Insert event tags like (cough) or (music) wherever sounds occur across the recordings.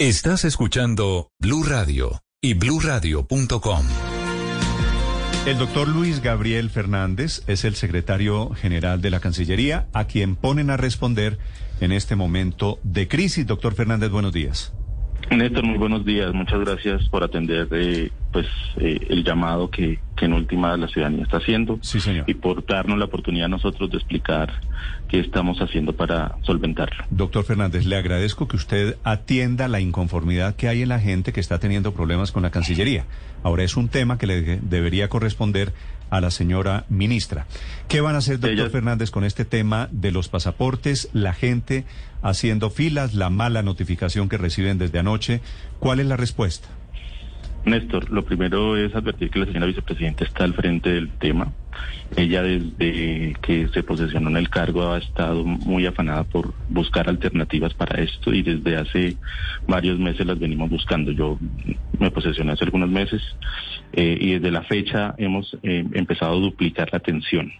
Estás escuchando Blue Radio y bluradio.com. El doctor Luis Gabriel Fernández es el secretario general de la Cancillería, a quien ponen a responder en este momento de crisis. Doctor Fernández, buenos días. Néstor, muy buenos días. Muchas gracias por atender eh, pues eh, el llamado que, que, en última la ciudadanía está haciendo. Sí, señor. Y por darnos la oportunidad a nosotros de explicar qué estamos haciendo para solventarlo. Doctor Fernández, le agradezco que usted atienda la inconformidad que hay en la gente que está teniendo problemas con la Cancillería. Ahora es un tema que le debería corresponder a la señora ministra. ¿Qué van a hacer, doctor. Fernández, con este tema de los pasaportes, la gente haciendo filas, la mala notificación que reciben desde anoche? ¿Cuál es la respuesta? Néstor, lo primero es advertir que la señora vicepresidenta está al frente del tema. Ella desde que se posesionó en el cargo ha estado muy afanada por buscar alternativas para esto y desde hace varios meses las venimos buscando. Yo me posesioné hace algunos meses eh, y desde la fecha hemos eh, empezado a duplicar la atención.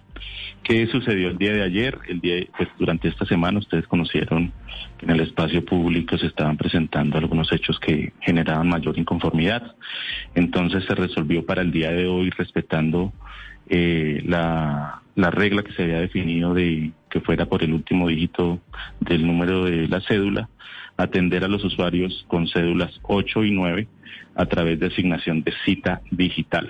¿Qué sucedió el día de ayer? El día, pues, durante esta semana ustedes conocieron que en el espacio público se estaban presentando algunos hechos que generaban mayor inconformidad. Entonces se resolvió para el día de hoy respetando eh, la, la regla que se había definido de que fuera por el último dígito del número de la cédula, atender a los usuarios con cédulas 8 y 9 a través de asignación de cita digital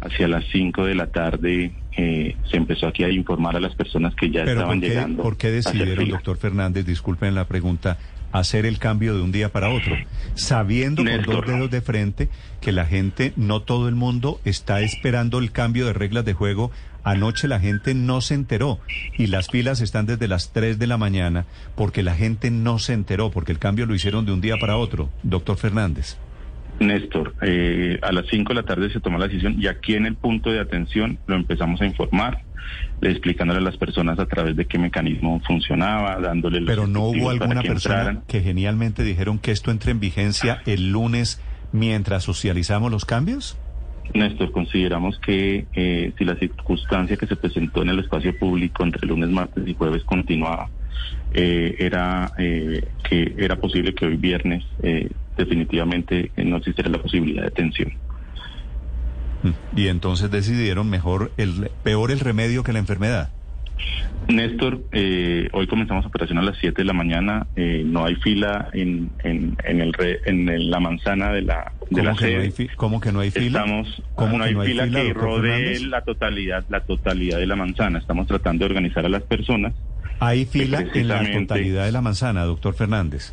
hacia las 5 de la tarde eh, se empezó aquí a informar a las personas que ya Pero estaban ¿por qué, llegando. ¿Por qué decidieron, doctor Fernández, disculpen la pregunta, hacer el cambio de un día para otro? Sabiendo con dos dedos de frente que la gente, no todo el mundo, está esperando el cambio de reglas de juego. Anoche la gente no se enteró y las filas están desde las 3 de la mañana porque la gente no se enteró, porque el cambio lo hicieron de un día para otro. Doctor Fernández. Néstor, eh, a las 5 de la tarde se tomó la decisión y aquí en el punto de atención lo empezamos a informar, le explicándole a las personas a través de qué mecanismo funcionaba, dándole los Pero no hubo alguna que persona entraran. que genialmente dijeron que esto entre en vigencia el lunes mientras socializamos los cambios. Néstor, consideramos que eh, si la circunstancia que se presentó en el espacio público entre lunes, martes y jueves continuaba, eh, era eh, que era posible que hoy viernes eh, definitivamente no existiera la posibilidad de atención. Y entonces decidieron mejor el peor el remedio que la enfermedad. Néstor, eh, hoy comenzamos operación a las 7 de la mañana. eh, no hay fila en, en, en, el re- en el- la manzana de la, de la ¿Cómo que, no sede. cómo que no hay fila? Estamos, ¿Cómo no hay no hay fila, fila, que rodee Fernández? la totalidad, la totalidad de la manzana. Estamos tratando de organizar a las personas Hay fila en la totalidad de la manzana, doctor Fernández.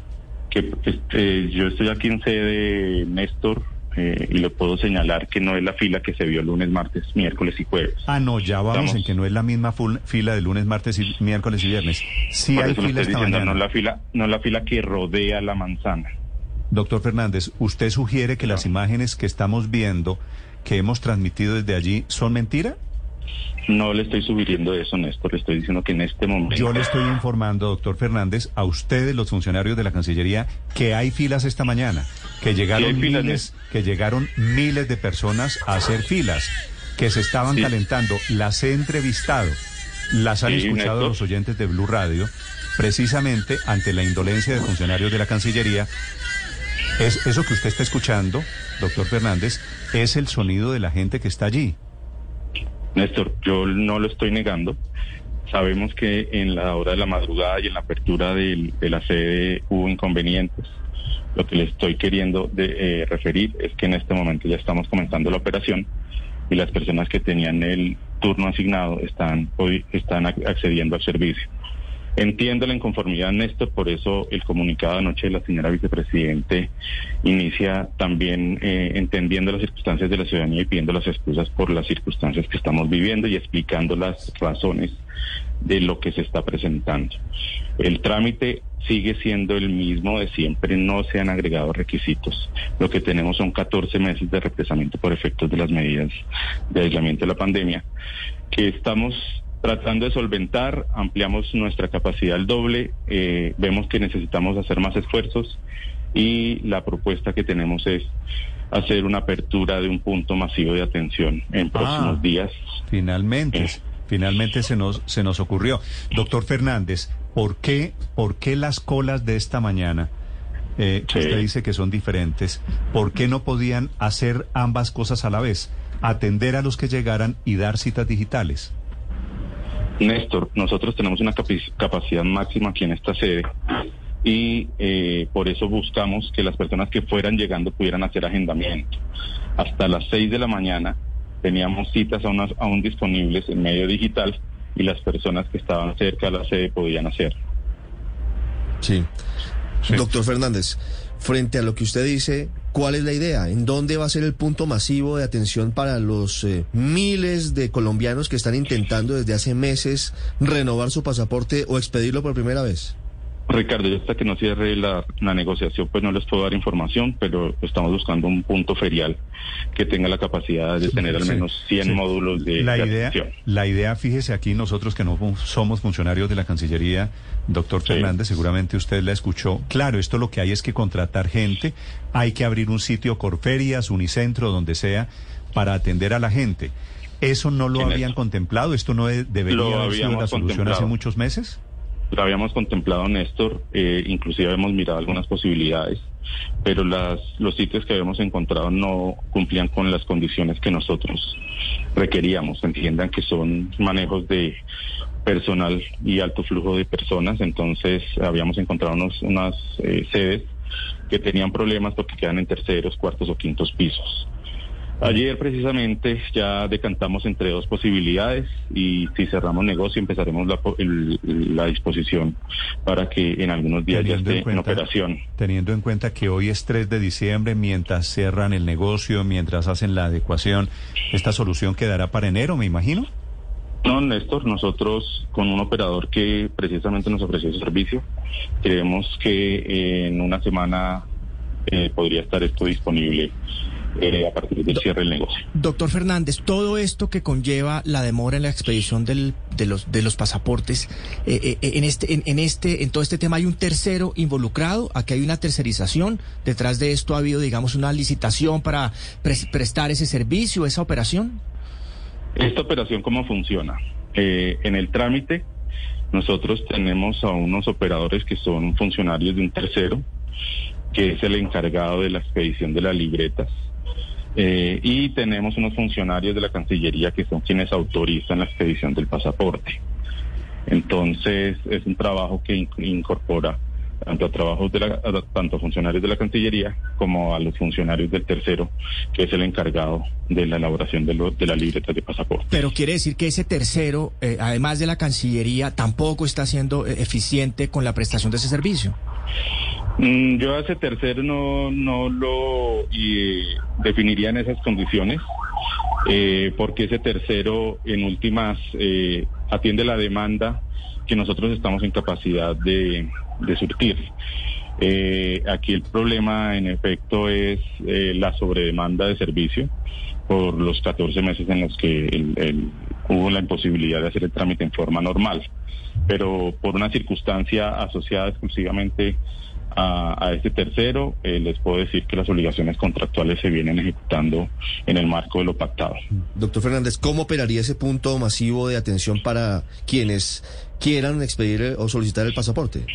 Que este, yo estoy aquí en sede Néstor eh, y le puedo señalar que no es la fila que se vio lunes, martes, miércoles y jueves. Ah, no, ya vamos Estamos- en que no es la misma full- fila de lunes, martes, y miércoles y viernes. Sí hay lo fila esta diciendo, no la fila, no la fila que rodea la manzana. Doctor Fernández, ¿usted sugiere que las imágenes que estamos viendo, que hemos transmitido desde allí, son mentira? No le estoy sugiriendo eso, Néstor. Le estoy diciendo que en este momento. Yo le estoy informando, doctor Fernández, a ustedes, los funcionarios de la Cancillería, que hay filas esta mañana, que llegaron filas, miles, que llegaron miles de personas a hacer filas, que se estaban Sí. calentando. Las he entrevistado, las han Sí, escuchado Néstor. los oyentes de Blue Radio, precisamente ante la indolencia de funcionarios de la Cancillería. Es eso que usted está escuchando, doctor Fernández, es el sonido de la gente que está allí. Néstor, yo no lo estoy negando. Sabemos que en la hora de la madrugada y en la apertura de la sede hubo inconvenientes. Lo que le estoy queriendo de- eh, referir es que en este momento ya estamos comenzando la operación y las personas que tenían el turno asignado están, hoy están ac- accediendo al servicio. Entiendo la inconformidad, Néstor, por eso el comunicado anoche de la señora vicepresidente inicia también eh, entendiendo las circunstancias de la ciudadanía y pidiendo las excusas por las circunstancias que estamos viviendo y explicando las razones de lo que se está presentando. El trámite sigue siendo el mismo de siempre, no se han agregado requisitos. Lo que tenemos son 14 meses de represamiento por efectos de las medidas de aislamiento de la pandemia, que estamos tratando de solventar, ampliamos nuestra capacidad al doble, eh, vemos que necesitamos hacer más esfuerzos y la propuesta que tenemos es hacer una apertura de un punto masivo de atención en próximos Ah. días. Finalmente, Eh. finalmente se nos, se nos ocurrió. Doctor Fernández, ¿por qué, ¿por qué las colas de esta mañana eh, que usted dice que son diferentes, ¿por qué no podían hacer ambas cosas a la vez? Atender a los que llegaran y dar citas digitales. Néstor, nosotros tenemos una capacidad máxima aquí en esta sede y eh, por eso buscamos que las personas que fueran llegando pudieran hacer agendamiento. Hasta las 6 de la mañana teníamos citas aún, disponibles en medio digital y las personas que estaban cerca de la sede podían hacer. Sí. Doctor Fernández, frente a lo que usted dice, ¿cuál es la idea? ¿En dónde va a ser el punto masivo de atención para los eh, miles de colombianos que están intentando desde hace meses renovar su pasaporte o expedirlo por primera vez? Ricardo, hasta que no cierre la, negociación, pues no les puedo dar información, pero estamos buscando un punto ferial que tenga la capacidad de tener al menos 100 módulos de, la idea, La idea, fíjese aquí, nosotros que no somos funcionarios de la Cancillería, doctor Fernández, seguramente usted la escuchó. Claro, esto lo que hay es que contratar gente, hay que abrir un sitio Corferias, Unicentro, donde sea, para atender a la gente. ¿Eso no lo habían contemplado? ¿Esto no debería haber sido la solución hace muchos meses? Lo habíamos contemplado, Néstor, eh, inclusive habíamos mirado algunas posibilidades, pero las, los sitios que habíamos encontrado no cumplían con las condiciones que nosotros requeríamos. Entiendan que son manejos de personal y alto flujo de personas, entonces habíamos encontrado unas eh, sedes que tenían problemas porque quedan en terceros, cuartos o quintos pisos. Ayer precisamente ya decantamos entre dos posibilidades y si cerramos negocio empezaremos la, disposición para que en algunos días ya esté en, operación. Teniendo en cuenta que hoy es 3 de diciembre, mientras cierran el negocio, mientras hacen la adecuación, ¿esta solución quedará para enero, me imagino? No, Néstor, nosotros con un operador que precisamente nos ofreció ese servicio, creemos que en una semana eh, podría estar esto disponible eh, a partir del cierre del negocio. Doctor Fernández, todo esto que conlleva la demora en la expedición del, de los de los pasaportes, eh, eh, en este en, este en todo este tema hay un tercero involucrado, aquí hay una tercerización, detrás de esto ha habido digamos una licitación para prestar ese servicio, esa operación. Esta operación cómo funciona? en el trámite nosotros tenemos a unos operadores que son funcionarios de un tercero que es el encargado de la expedición de las libretas eh, y tenemos unos funcionarios de la Cancillería que son quienes autorizan la expedición del pasaporte. Entonces, es un trabajo que incorpora tanto a trabajos de la, tanto funcionarios de la Cancillería como a los funcionarios del tercero, que es el encargado de la elaboración de, de la libreta de pasaporte. Pero quiere decir que ese tercero, eh, además de la Cancillería, tampoco está siendo eh, eficiente con la prestación de ese servicio. Mm, yo ese tercero no, lo definiría en esas condiciones, eh, porque ese tercero en últimas eh, atiende la demanda que nosotros estamos en capacidad de, surtir. Eh, aquí el problema en efecto es la sobredemanda de servicio por los 14 meses en los que hubo la imposibilidad de hacer el trámite en forma normal, pero por una circunstancia asociada exclusivamente a, este tercero, eh, les puedo decir que las obligaciones contractuales se vienen ejecutando en el marco de lo pactado. Doctor Fernández, ¿cómo operaría ese punto masivo de atención para quienes quieran expedir o solicitar el pasaporte?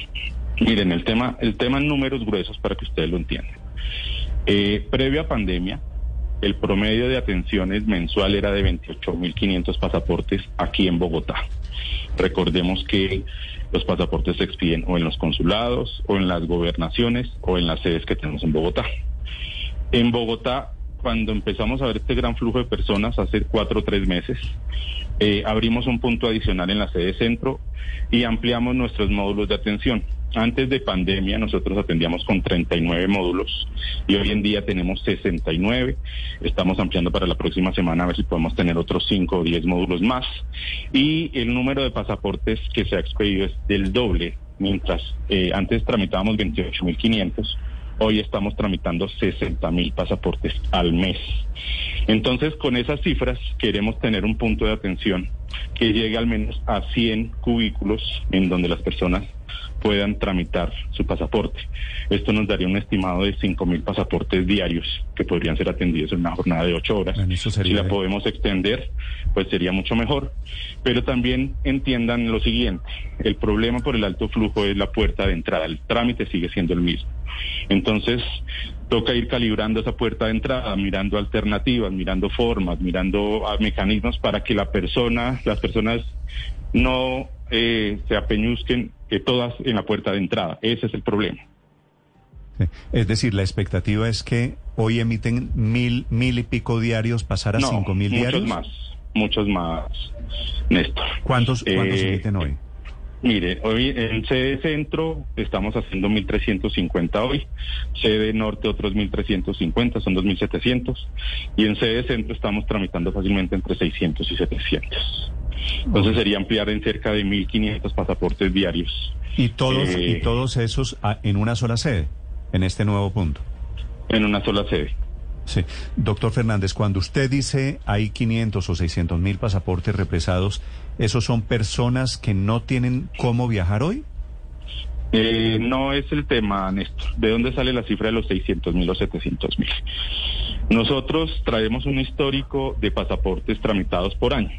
Miren, el tema, el tema en números gruesos para que ustedes lo entiendan. Eh, previo a pandemia, el promedio de atenciones mensual era de 28.500 pasaportes aquí en Bogotá. Recordemos que los pasaportes se expiden o en los consulados, o en las gobernaciones, o en las sedes que tenemos en Bogotá. En Bogotá, cuando empezamos a ver este gran flujo de personas hace cuatro o tres meses, eh, abrimos un punto adicional en la sede centro y ampliamos nuestros módulos de atención. Antes de pandemia nosotros atendíamos con 39 módulos y hoy en día tenemos 69. Estamos ampliando para la próxima semana a ver si podemos tener otros 5 o 10 módulos más. Y el número de pasaportes que se ha expedido es del doble. Mientras eh, antes tramitábamos 28.500, hoy estamos tramitando 60.000 pasaportes al mes. Entonces, con esas cifras queremos tener un punto de atención que llegue al menos a 100 cubículos en donde las personas puedan tramitar su pasaporte. Esto nos daría un estimado de 5.000 pasaportes diarios que podrían ser atendidos en una jornada de 8 horas. Si la podemos extender, pues sería mucho mejor. Pero también entiendan lo siguiente, el problema por el alto flujo es la puerta de entrada, el trámite sigue siendo el mismo. Entonces, toca ir calibrando esa puerta de entrada, mirando alternativas, mirando formas, mirando ah, mecanismos para que la persona, las personas no eh, se apeñuzquen que todas en la puerta de entrada. Ese es el problema. Es decir, la expectativa es que hoy emiten mil, mil y pico diarios, pasar a cinco mil diarios. Muchos más, muchos más, Néstor. ¿Cuántos, ¿cuántos eh, emiten hoy? Mire, hoy en sede centro estamos haciendo 1.350 hoy, sede norte otros 1.350, son 2.700, y en sede centro estamos tramitando fácilmente entre 600 y 700. Entonces sería ampliar en cerca de 1.500 pasaportes diarios. ¿Y todos, ¿Y eh, todos esos ah, en una sola sede, en este nuevo punto? En una sola sede. Sí. Doctor Fernández, cuando usted dice hay 500 o 600 mil pasaportes represados, ¿esos son personas que no tienen cómo viajar hoy? Eh, no es el tema, Néstor. ¿De dónde sale la cifra de los 600 mil o 700 mil? Nosotros traemos un histórico de pasaportes tramitados por año.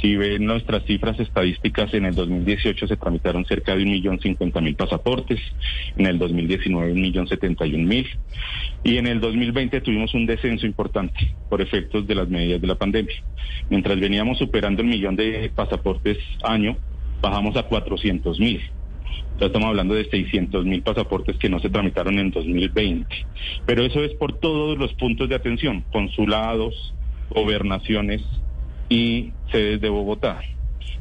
Si ven nuestras cifras estadísticas, en el 2018 se tramitaron cerca de un millón cincuenta mil pasaportes, en el 2019 un millón setenta y un mil, y en el 2020 tuvimos un descenso importante por efectos de las medidas de la pandemia. Mientras veníamos superando el millón de pasaportes año, bajamos a cuatrocientos mil. Ya estamos hablando de 600 mil pasaportes que no se tramitaron en 2020. Pero eso es por todos los puntos de atención, consulados, gobernaciones, y sedes de Bogotá.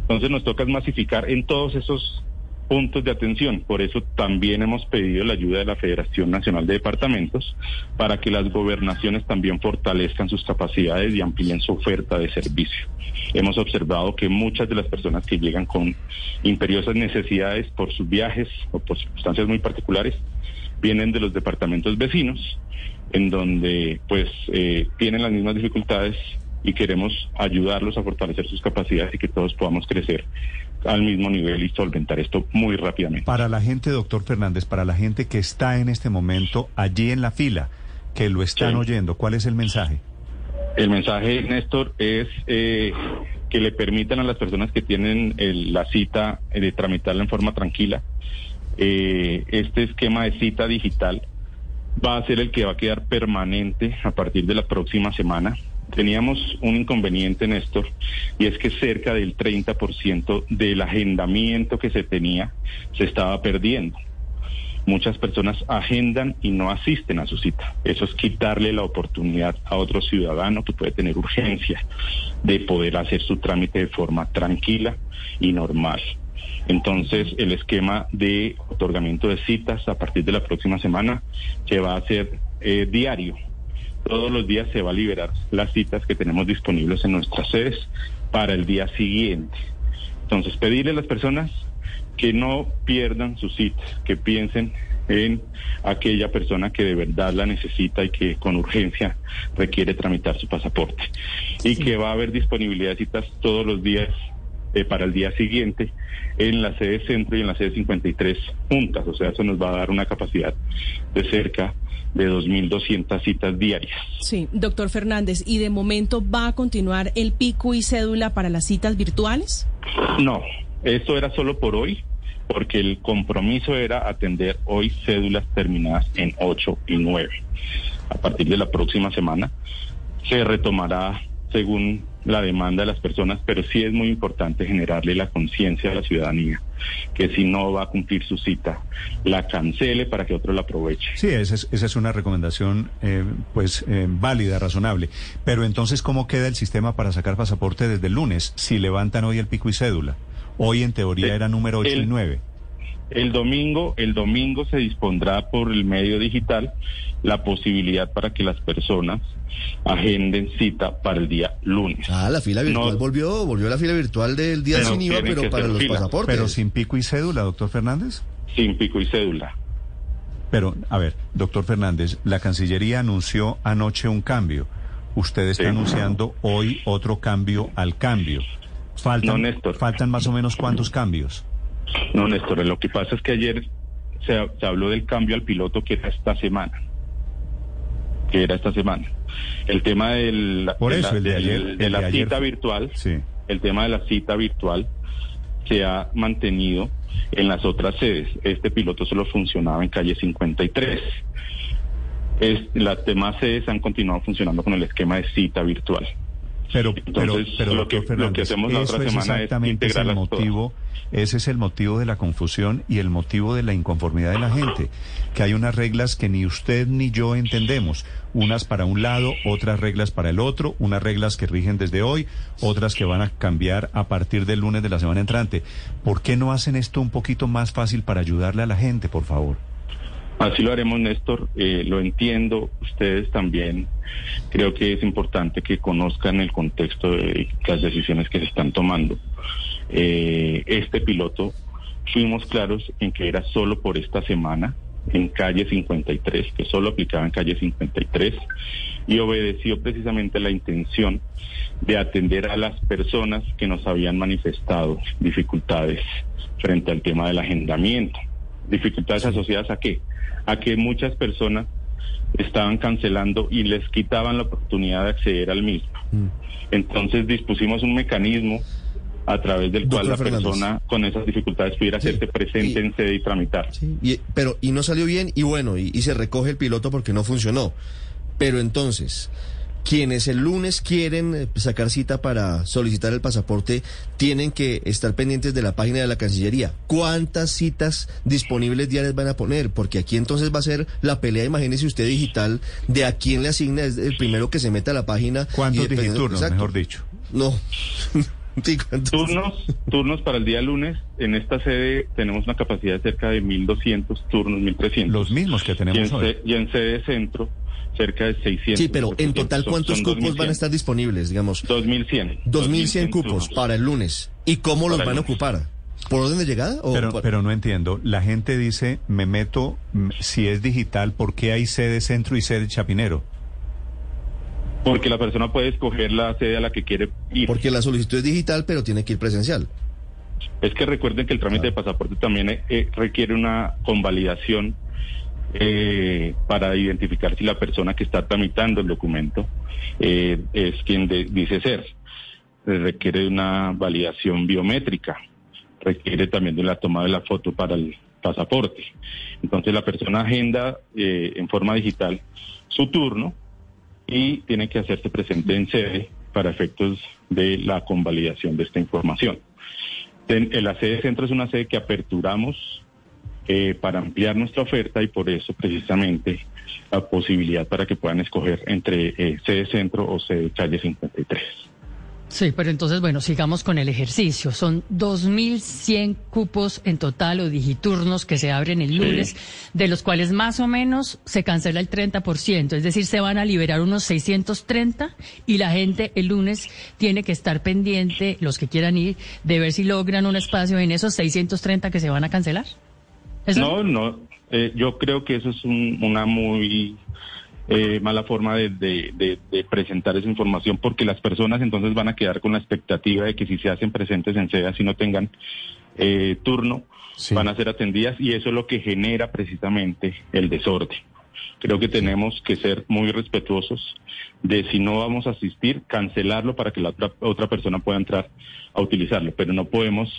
Entonces nos toca masificar en todos esos puntos de atención. Por eso también hemos pedido la ayuda de la Federación Nacional de Departamentos para que las gobernaciones también fortalezcan sus capacidades y amplíen su oferta de servicio. Hemos observado que muchas de las personas que llegan con imperiosas necesidades por sus viajes o por circunstancias muy particulares vienen de los departamentos vecinos, en donde pues eh, tienen las mismas dificultades y queremos ayudarlos a fortalecer sus capacidades y que todos podamos crecer al mismo nivel y solventar esto muy rápidamente. Para la gente, doctor Fernández, para la gente que está en este momento allí en la fila, que lo están oyendo, ¿cuál es el mensaje? El mensaje, Néstor, es eh, que le permitan a las personas que tienen la cita eh, de tramitarla en forma tranquila. Eh, este esquema de cita digital va a ser el que va a quedar permanente a partir de la próxima semana teníamos un inconveniente, Néstor, y es que cerca del 30% del agendamiento que se tenía se estaba perdiendo. Muchas personas agendan y no asisten a su cita. Eso es quitarle la oportunidad a otro ciudadano que puede tener urgencia de poder hacer su trámite de forma tranquila y normal. Entonces, el esquema de otorgamiento de citas a partir de la próxima semana se va a hacer eh, diario todos los días se va a liberar las citas que tenemos disponibles en nuestras sedes para el día siguiente. Entonces, pedirle a las personas que no pierdan sus citas, que piensen en aquella persona que de verdad la necesita y que con urgencia requiere tramitar su pasaporte. Y que va a haber disponibilidad de citas todos los días eh, para el día siguiente en la sede centro y en la sede 53 juntas. O sea, eso nos va a dar una capacidad de cerca de 2.200 citas diarias. Sí, doctor Fernández, ¿y de momento va a continuar el pico y cédula para las citas virtuales? No, esto era solo por hoy, porque el compromiso era atender hoy cédulas terminadas en 8 y 9. A partir de la próxima semana se retomará según la demanda de las personas, pero sí es muy importante generarle la conciencia a la ciudadanía que si no va a cumplir su cita, la cancele para que otro la aproveche. Sí, esa es, esa es una recomendación eh, pues eh, válida, razonable. Pero entonces, ¿cómo queda el sistema para sacar pasaporte desde el lunes si levantan hoy el pico y cédula? Hoy en teoría era número 8 y 9. El domingo, el domingo se dispondrá por el medio digital la posibilidad para que las personas agenden cita para el día lunes. Ah, la fila virtual volvió, volvió la fila virtual del día sin IVA, pero para los pasaportes. Pero sin pico y cédula, doctor Fernández. Sin pico y cédula. Pero, a ver, doctor Fernández, la Cancillería anunció anoche un cambio. Usted está anunciando hoy otro cambio al cambio. Faltan, faltan más o menos cuántos cambios. No, Néstor, lo que pasa es que ayer se, se habló del cambio al piloto que era esta semana. Que era esta semana. El tema del, Por de eso, el de ayer- el la de cita virtual, Sí. el tema de la cita virtual se ha mantenido en las otras sedes. Este piloto solo funcionaba en calle 53. Es, las demás sedes han continuado funcionando con el esquema de cita virtual. Pero, Entonces, pero, pero lo que- lo que Fernández, hacemos la eso otra es semana es exactamente ese el todas. motivo, ese es el motivo de la confusión y el motivo de la inconformidad de la gente, que hay unas reglas que ni usted ni yo entendemos, unas para un lado, otras reglas para el otro, unas reglas que rigen desde hoy, otras que van a cambiar a partir del lunes de la semana entrante. ¿Por qué no hacen esto un poquito más fácil para ayudarle a la gente, por favor? Así lo haremos, Néstor. Eh, lo entiendo. Ustedes también. Creo que es importante que conozcan el contexto de las decisiones que se están tomando. Eh, este piloto, fuimos claros en que era solo por esta semana en calle 53, que solo aplicaba en calle 53, y obedeció precisamente la intención de atender a las personas que nos habían manifestado dificultades frente al tema del agendamiento. Dificultades asociadas a qué? A que muchas personas estaban cancelando y les quitaban la oportunidad de acceder al mismo. Entonces dispusimos un mecanismo a través del cual Doctor la Fernández. persona con esas dificultades pudiera Sí, hacerse presente y- en sede y tramitar. Sí, y- pero, y no salió bien, y bueno, y, y se recoge el piloto porque no funcionó. Pero entonces, quienes el lunes quieren eh, sacar cita para solicitar el pasaporte, tienen que estar pendientes de la página de la Cancillería. ¿Cuántas citas disponibles diarias van a poner? Porque aquí entonces va a ser la pelea, imagínese usted digital, de a quién le asigna, es el primero que se meta a la página. ¿Cuántos digiturnos, mejor dicho? No. (laughs) Turnos, turnos para el día lunes. En esta sede tenemos una capacidad de cerca de 1.200 turnos, 1.300. Los mismos que y en, tenemos hoy. se- y en sede centro, cerca de 600. Sí, pero en total, ¿cuántos son cupos van a 2.100. estar disponibles, digamos? 2.100. 2.100 cupos turnos. para el lunes. ¿Y cómo los Para el van a ocupar? ¿Por orden de llegada? O Pero, por- pero no entiendo. La gente dice, me meto, si es digital, ¿por qué hay sede centro y sede chapinero? Porque la persona puede escoger la sede a la que quiere ir. Porque la solicitud es digital, pero tiene que ir presencial. Es que recuerden que el trámite de pasaporte también eh, eh, requiere una convalidación eh, para identificar si la persona que está tramitando el documento eh, es quien de- dice ser. Requiere una validación biométrica, requiere también de la toma de la foto para el pasaporte. Entonces la persona agenda eh, en forma digital su turno y tiene que hacerse presente en sede para efectos de la convalidación de esta información. La sede centro es una sede que aperturamos eh, para ampliar nuestra oferta y por eso precisamente la posibilidad para que puedan escoger entre eh, sede centro o sede calle 53. Sí, pero entonces, bueno, sigamos con el ejercicio. Son 2.100 cupos en total o digiturnos que se abren el lunes, de los cuales más o menos se cancela el 30%. Es decir, se van a liberar unos 630 y la gente el lunes tiene que estar pendiente, los que quieran ir, de ver si logran un espacio en esos 630 que se van a cancelar. ¿Eso? No, no, eh, yo creo que eso es un- una muy eh, mala forma de, de- de- de presentar esa información porque las personas entonces van a quedar con la expectativa de que si se hacen presentes en sede, si no tengan eh, turno, Sí. van a ser atendidas y eso es lo que genera precisamente el desorden. Creo que tenemos que ser muy respetuosos de si no vamos a asistir, cancelarlo para que la otra, otra persona pueda entrar a utilizarlo, pero no podemos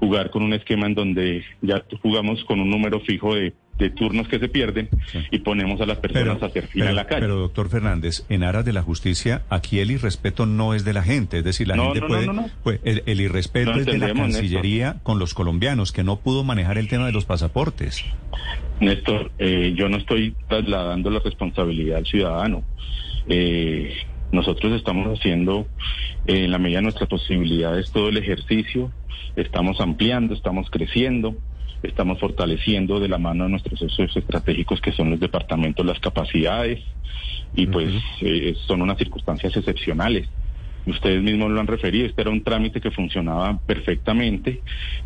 jugar con un esquema en donde ya jugamos con un número fijo de, de turnos que se pierden Sí. y ponemos a las personas a hacer fila en la calle. pero, doctor Fernández, en aras de la justicia, aquí el irrespeto no es de la gente, es decir, la No, gente no, puede, no, pues, el, el irrespeto es de la Néstor. Cancillería con los colombianos, que no pudo manejar el tema de los pasaportes. Néstor, eh, yo no estoy trasladando la responsabilidad al ciudadano. Eh, nosotros estamos haciendo, eh, en la medida de nuestras posibilidades, todo el ejercicio, estamos ampliando, estamos creciendo, estamos fortaleciendo de la mano de nuestros socios estratégicos que son los departamentos las capacidades y pues eh, son unas circunstancias excepcionales. Ustedes mismos lo han referido, este era un trámite que funcionaba perfectamente,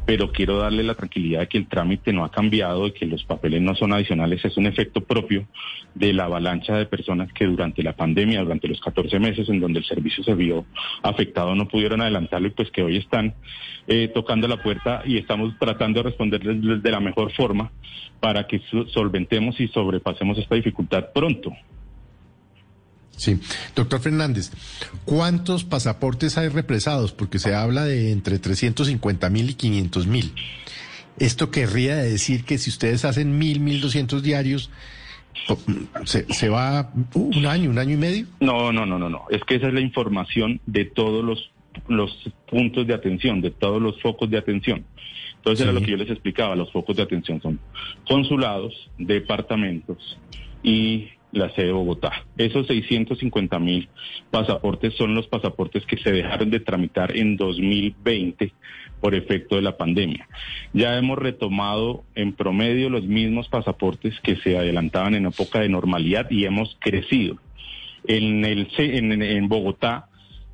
pero quiero darle la tranquilidad de que el trámite no ha cambiado, de que los papeles no son adicionales, es un efecto propio de la avalancha de personas que durante la pandemia, durante los 14 meses en donde el servicio se vio afectado, no pudieron adelantarlo y pues que hoy están eh, tocando la puerta y estamos tratando de responderles de la mejor forma para que solventemos y sobrepasemos esta dificultad pronto. Sí, doctor Fernández, ¿cuántos pasaportes hay represados? Porque se habla de entre 350 mil y 500 mil. Esto querría decir que si ustedes hacen mil, mil doscientos diarios, ¿se, ¿se, va un año, un año y medio? No, no, no, no, no. Es que esa es la información de todos los, los puntos de atención, de todos los focos de atención. Entonces era lo que yo les explicaba, los focos de atención son consulados, departamentos y la sede de Bogotá. Esos 650 mil pasaportes son los pasaportes que se dejaron de tramitar en 2020 por efecto de la pandemia. Ya hemos retomado en promedio los mismos pasaportes que se adelantaban en época de normalidad y hemos crecido. En, el, en, en Bogotá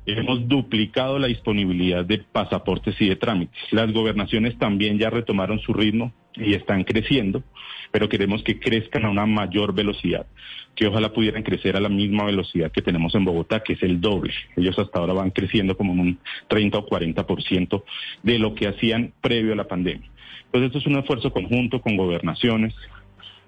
hemos duplicado la disponibilidad de pasaportes y de trámites. Las gobernaciones también ya retomaron su ritmo y están creciendo, pero queremos que crezcan a una mayor velocidad, que ojalá pudieran crecer a la misma velocidad que tenemos en Bogotá, que es el doble. Ellos hasta ahora van creciendo como un 30 o 40% de lo que hacían previo a la pandemia. Entonces, esto es un esfuerzo conjunto con gobernaciones,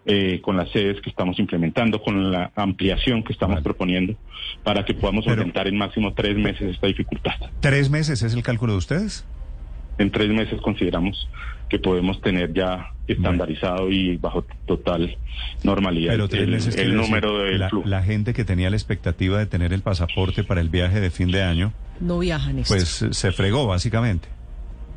eh, con las sedes que estamos implementando, con la ampliación que estamos proponiendo, para que podamos aumentar en máximo tres meses esta dificultad. ¿Tres meses es el cálculo de ustedes? En tres meses consideramos que podemos tener ya estandarizado y bajo total normalidad Pero tres meses el, número de la, la, gente que tenía la expectativa de tener el pasaporte para el viaje de fin de año no viajan pues se fregó básicamente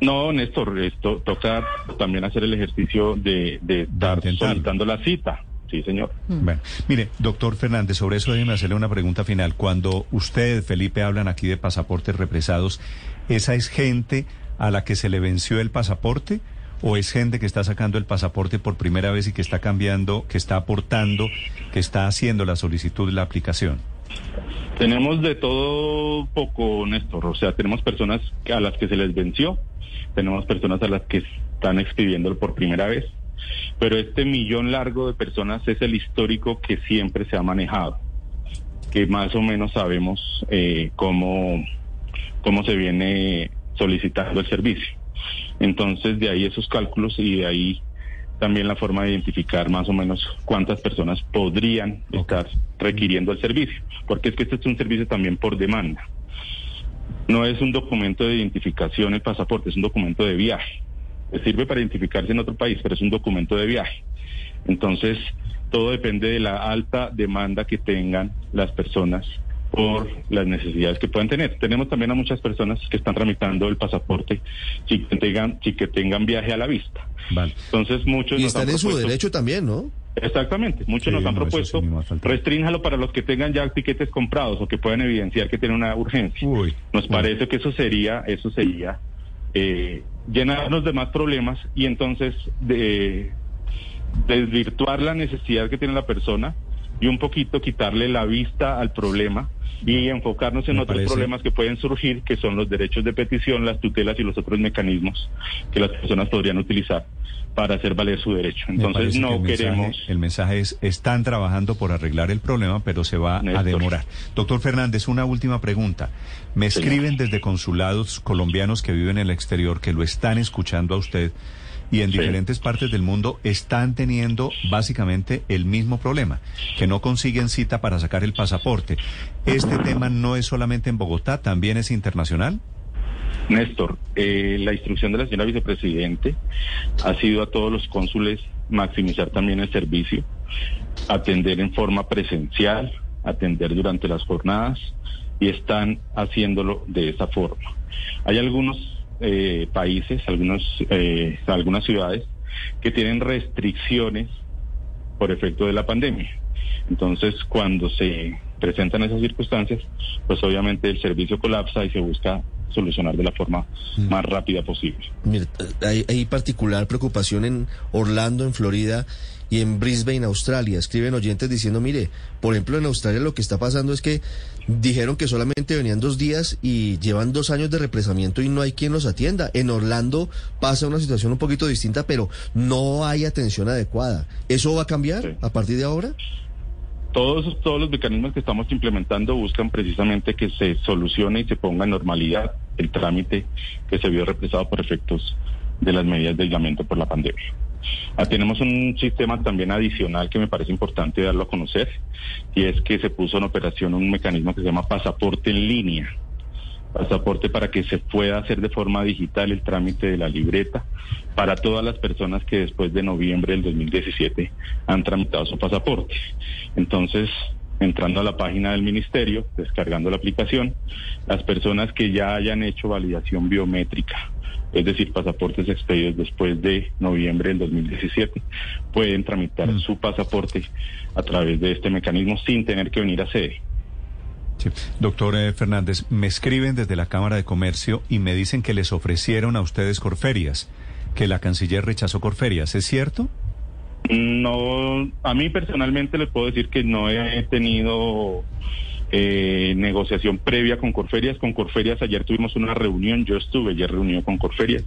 no, Néstor, esto toca también hacer el ejercicio de, de estar solicitando la cita. Sí, señor. Mm. Bueno, mire, doctor Fernández, sobre eso déjeme hacerle una pregunta final. Cuando usted, Felipe, hablan aquí de pasaportes represados, ¿esa es gente a la que se le venció el pasaporte? ¿O es gente que está sacando el pasaporte por primera vez y que está cambiando, que está aportando, que está haciendo la solicitud la aplicación? Tenemos de todo poco, Néstor. O sea, tenemos personas a las que se les venció, tenemos personas a las que están expidiéndolo por primera vez, pero este millón largo de personas es el histórico que siempre se ha manejado, que más o menos sabemos eh, cómo, cómo se viene solicitando el servicio. Entonces, de ahí esos cálculos y de ahí también la forma de identificar más o menos cuántas personas podrían estar requiriendo el servicio, porque es que este es un servicio también por demanda. No es un documento de identificación el pasaporte, es un documento de viaje. Sirve para identificarse en otro país, pero es un documento de viaje. Entonces, todo depende de la alta demanda que tengan las personas por las necesidades que puedan tener. Tenemos también a muchas personas que están tramitando el pasaporte sin que tengan, sin que tengan viaje a la vista. Entonces muchos... Y están en su derecho también, ¿no? Exactamente, muchos nos han propuesto restrínjalo para los que tengan ya tiquetes comprados o que puedan evidenciar que tienen una urgencia. nos parece que eso sería, eso sería eh, llenarnos de más problemas y entonces de desvirtuar la necesidad que tiene la persona y un poquito quitarle la vista al problema y enfocarnos en otros problemas que pueden surgir, que son los derechos de petición, las tutelas y los otros mecanismos que las personas podrían utilizar para hacer valer su derecho. Entonces no queremos... el mensaje es, están trabajando por arreglar el problema, pero se va a demorar. Doctor Fernández, una última pregunta. Me escriben desde consulados colombianos que viven en el exterior, que lo están escuchando a usted y en diferentes partes del mundo están teniendo básicamente el mismo problema, que no consiguen cita para sacar el pasaporte. ¿Este tema no es solamente en Bogotá, también es internacional? Néstor, eh, la instrucción de la señora vicepresidente ha sido a todos los cónsules maximizar también el servicio, atender en forma presencial, atender durante las jornadas y están haciéndolo de esa forma. Hay algunos eh, países, algunos, eh, algunas ciudades que tienen restricciones por efecto de la pandemia. Entonces, cuando se presentan esas circunstancias, pues obviamente el servicio colapsa y se busca solucionar de la forma mm. más rápida posible. hay, hay particular preocupación en Orlando, en Florida, y en Brisbane, Australia. Escriben oyentes diciendo, mire, por ejemplo, en Australia lo que está pasando es que dijeron que solamente venían dos días y llevan dos años de represamiento y no hay quien los atienda. En Orlando pasa una situación un poquito distinta, pero no hay atención adecuada. ¿Eso va a cambiar a partir de ahora? Todos, todos los mecanismos que estamos implementando buscan precisamente que se solucione y se ponga en normalidad el trámite que se vio represado por efectos de las medidas de aislamiento por la pandemia. Ah, tenemos un sistema también adicional que me parece importante darlo a conocer y es que se puso en operación un mecanismo que se llama pasaporte en línea. Pasaporte para que se pueda hacer de forma digital el trámite de la libreta para todas las personas que después de noviembre del 2017 han tramitado su pasaporte. Entonces, entrando a la página del ministerio, descargando la aplicación, las personas que ya hayan hecho validación biométrica, es decir, pasaportes expedidos después de noviembre del 2017, pueden tramitar su pasaporte a través de este mecanismo sin tener que venir a sede. Sí. Doctor eh, Fernández, me escriben desde la Cámara de Comercio y me dicen que les ofrecieron a ustedes Corferias, que la canciller rechazó Corferias. ¿Es cierto? No, a mí personalmente les puedo decir que no he tenido eh, negociación previa con Corferias. Con Corferias ayer tuvimos una reunión, yo estuve ayer reunido con Corferias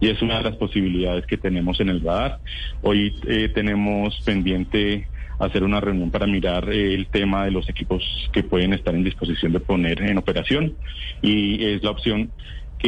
y es una de las posibilidades que tenemos en el radar. Hoy eh, tenemos pendiente hacer una reunión para mirar eh, el tema de los equipos que pueden estar en disposición de poner en operación y es la opción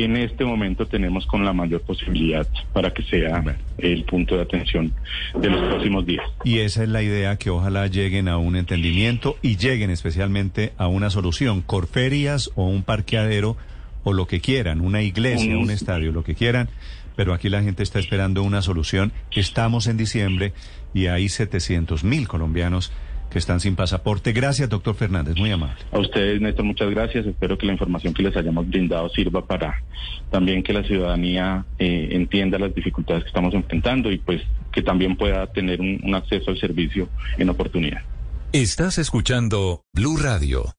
en este momento tenemos con la mayor posibilidad para que sea el punto de atención de los próximos días. Y esa es la idea, que ojalá lleguen a un entendimiento y lleguen especialmente a una solución, corferias o un parqueadero o lo que quieran, una iglesia, un, un estadio, lo que quieran, pero aquí la gente está esperando una solución. Estamos en diciembre y hay 700 mil colombianos que están sin pasaporte. Gracias, doctor Fernández, muy amable. A ustedes, Néstor, muchas gracias. Espero que la información que les hayamos brindado sirva para también que la ciudadanía eh, entienda las dificultades que estamos enfrentando y pues que también pueda tener un, un acceso al servicio en oportunidad. Estás escuchando Blue Radio.